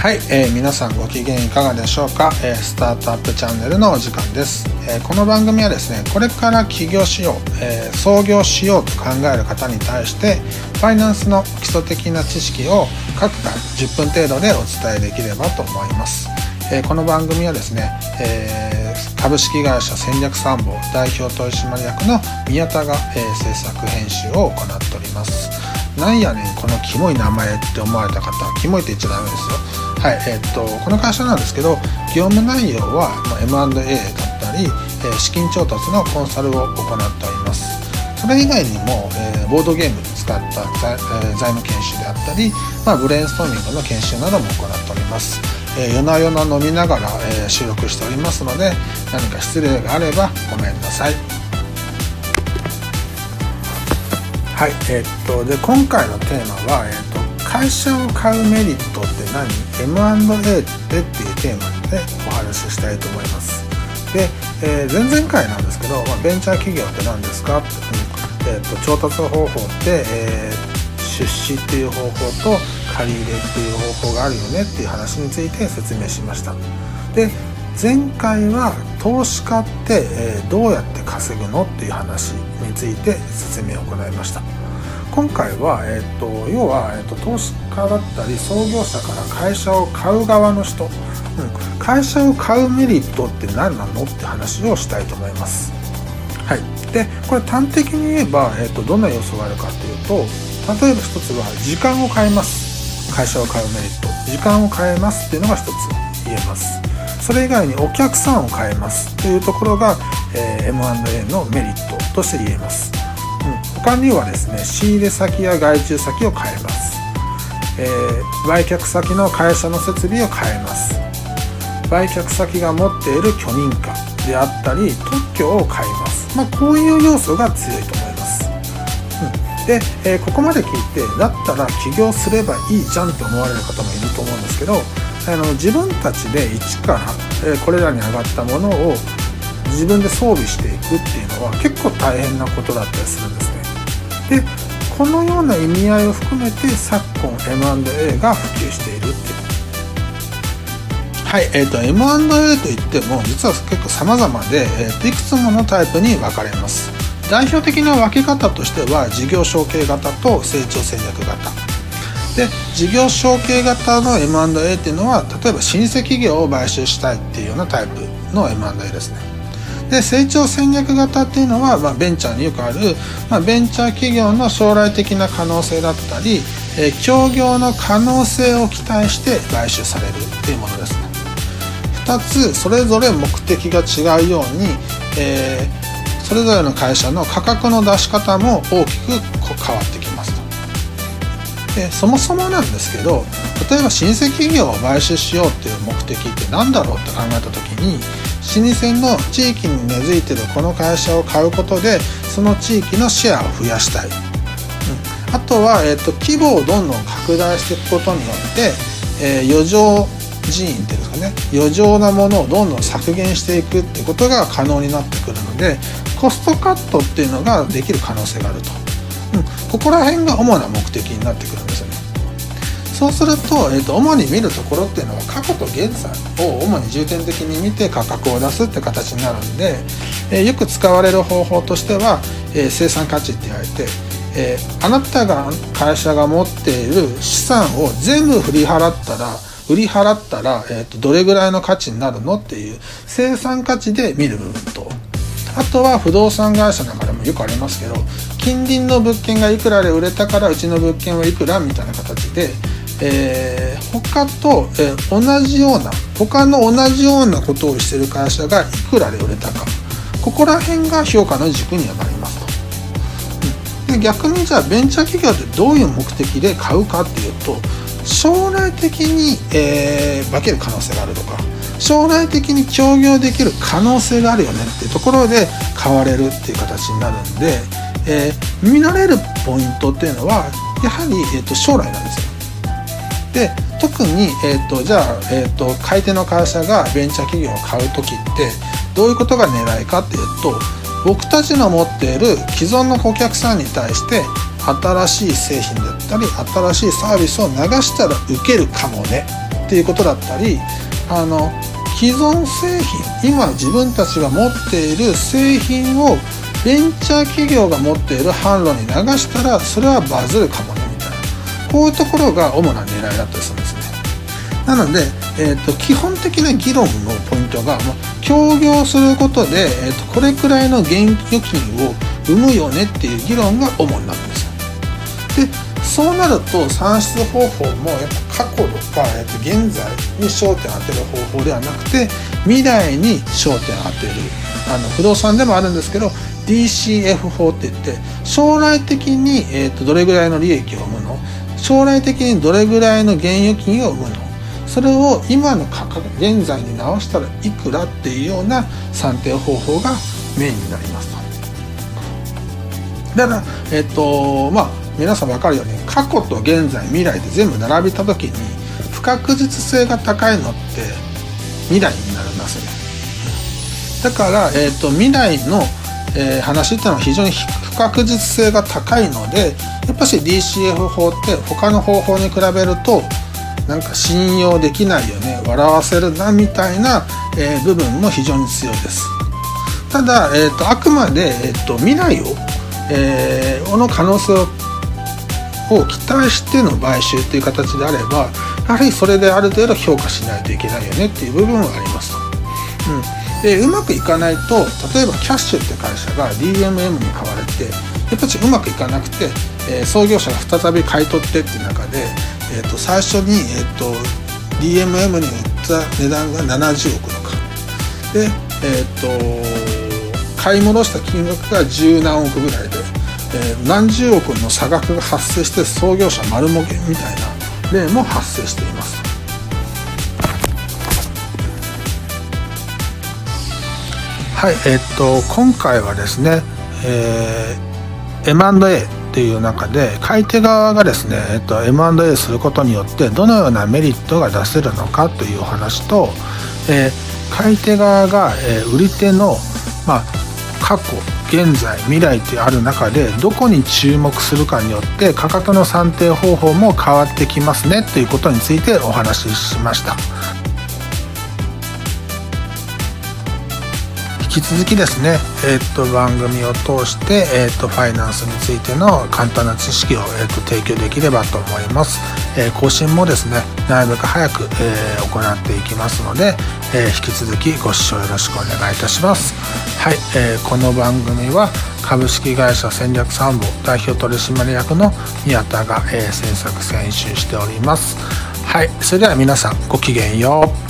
はい、えー、皆さんご機嫌いかがでしょうか、えー、スタートアップチャンネルのお時間です、えー、この番組はですねこれから起業しよう、え創業しようと考える方に対してファイナンスの基礎的な知識を各回10分程度でお伝えできればと思います、えこの番組はですね、え株式会社戦略参謀代表取締役の宮田が、え制作編集を行っております。なんやねんこのキモい名前って思われた方キモいって言っちゃダメですよ。はいえ、っとこの会社なんですけど業務内容は、M&A だったり、え資金調達のコンサルを行っております。それ以外にも、えボードゲームに使った財,、え財務研修であったり、まあ、ブレインストーミングの研修なども行っております、え夜な夜な飲みながら、え収録しておりますので何か失礼があればごめんなさい。はい、えー、っとで今回のテーマは、えー、会社を買うメリットって何？M&A ってっていうテーマでねお話ししたいと思います。で、えー、前々回なんですけど、まあ、ベンチャー企業って何ですか？って、うんえーと、調達方法って、えー、出資っていう方法と借り入れっていう方法があるよねっていう話について説明しました。で前回は投資家って、えー、どうやって稼ぐの？っていう話について説明を行いました。今回は、えーと、要は、えーと、投資家だったり創業者から会社を買う側の人、うん、会社を買うメリットって何なのって話をしたいと思います。はい、でこれ端的に言えば、えーと、どんな要素があるかっていうと例えば一つは時間を変えます。会社を買うメリット。時間を変えますっていうのが一つ言えます。それ以外にお客さんを変えますというところが、えー、M&A のメリットとして言えます。他にはですね仕入れ先や外注先を変えます、えー、売却先の会社の設備を変えます。売却先が持っている許認可であったり特許を変えます。まあ、こういう要素が強いと思います、うん、で、えー、ここまで聞いてだったら起業すればいいじゃんって思われる方もいると思うんですけどあの自分たちで一から、えー、これらに上がったものを自分で装備していくっていうのは結構大変なことだったりするんです。でこのような意味合いを含めて昨今 M&A が普及しているっていうはい、えーと、M&A といっても実は結構様々で、えーと、いくつものタイプに分かれます。代表的な分け方としては事業承継型と成長戦略型。で事業承継型の M&A っていうのは例えば老舗企業を買収したいっていうようなタイプの M&A ですね。で成長戦略型っていうのは、まあ、ベンチャーによくある、まあ、ベンチャー企業の将来的な可能性だったり、えー、協業の可能性を期待して買収されるっていうものですね。2つそれぞれ目的が違うように、えー、それぞれの会社の価格の出し方も大きく変わってきますと。でそもそもなんですけど例えば新規企業を買収しようっていう目的って何だろうって考えた時に老舗の地域に根付いてるこの会社を買うことでその地域のシェアを増やしたい、うん、あとは、えーと、規模をどんどん拡大していくことによって、えー、余剰人員っていうんですかね。余剰なものをどんどん削減していくってことが可能になってくるのでコストカットっていうのができる可能性があると、うん、ここら辺が主な目的になってくるんですよそうすると,、えーと、主に見るところっていうのは過去と現在を主に重点的に見て価格を出すって形になるんで、えー、よく使われる方法としては、えー、生産価値って言われて、えー、あなたが会社が持っている資産を全部振り払ったら売り払ったら、えーと、どれぐらいの価値になるのっていう生産価値で見る部分と。あとは不動産会社なんかでもよくありますけど近隣の物件がいくらで売れたからうちの物件はいくらみたいな形でえー、他と、えー、同じような他の同じようなことをしてる会社がいくらで売れたかここら辺が評価の軸にはなりますと。で逆にじゃあベンチャー企業ってどういう目的で買うかっていうと将来的に、えー、化ける可能性があるとか将来的に協業できる可能性があるよねっていうところで買われるっていう形になるんで、えー、見られるポイントっていうのはやはり、えーと将来なんですよ。で特に、えーと、じゃあ、えーと、買い手の会社がベンチャー企業を買う時ってどういうことが狙いかっていうと僕たちの持っている既存の顧客さんに対して新しい製品だったり新しいサービスを流したら受けるかもねっていうことだったりあの既存製品今自分たちが持っている製品をベンチャー企業が持っている販路に流したらそれはバズるかもね。こういうところが主な狙いだったりするんですね。なので、えーと、基本的な議論のポイントがもう協業することで、えーと、これくらいの現預金を生むよねっていう議論が主になるんです。よでそうなると算出方法もやっぱ過去とか、えっと、現在に焦点を当てる方法ではなくて未来に焦点を当てるあの不動産でもあるんですけど DCF 法って言って将来的に、えっと、どれぐらいの利益を生む将来的にどれぐらいの現預金を生むの？それを今の価格現在に直したらいくらっていうような算定方法がメインになりますと。だからえっとまあ皆さん分かるように過去と現在未来で全部並べた時に不確実性が高いのって未来になりますねだから、えーと、未来の、えー、話っていうのは非常に不確実性が高いのでやっぱし DCF 法って他の方法に比べるとなんか信用できないよね笑わせるなみたいな、えー、部分も非常に強いですただ、えーと、あくまで、えーと、未来を、えー、の可能性をを期待しての買収っていう形であればやはりそれである程度評価しないといけないよねっていう部分はありますと。うんでうまくいかないと例えばキャッシュって会社が DMM に買われてやっぱりうまくいかなくて、えー、創業者が再び買い取ってっていう中で、えー、と最初に、えーと、DMM に売った値段が70億のか。で、えーと買い戻した金額が10何億ぐらいでえー、何十億の差額が発生して創業者丸儲けみたいな例も発生しています。はいえ、っと今回はですね、えー、M&A っていう中で買い手側がですね、えっと、M&A することによってどのようなメリットが出せるのかというお話と、えー、買い手側が、えー、売り手の、まあ、過去現在未来ってある中でどこに注目するかによって価格の算定方法も変わってきますねということについてお話ししました。引き続きですね、えー、っと番組を通して、えー、っとファイナンスについての簡単な知識を、え、っと提供できればと思います、え更新もですねなるべく早く、え行っていきますので、え引き続きご視聴よろしくお願いいたします。はい、えこの番組は株式会社戦略参謀代表取締役の宮田が、え制作編集しております。はいそれでは皆さんごきげんよう。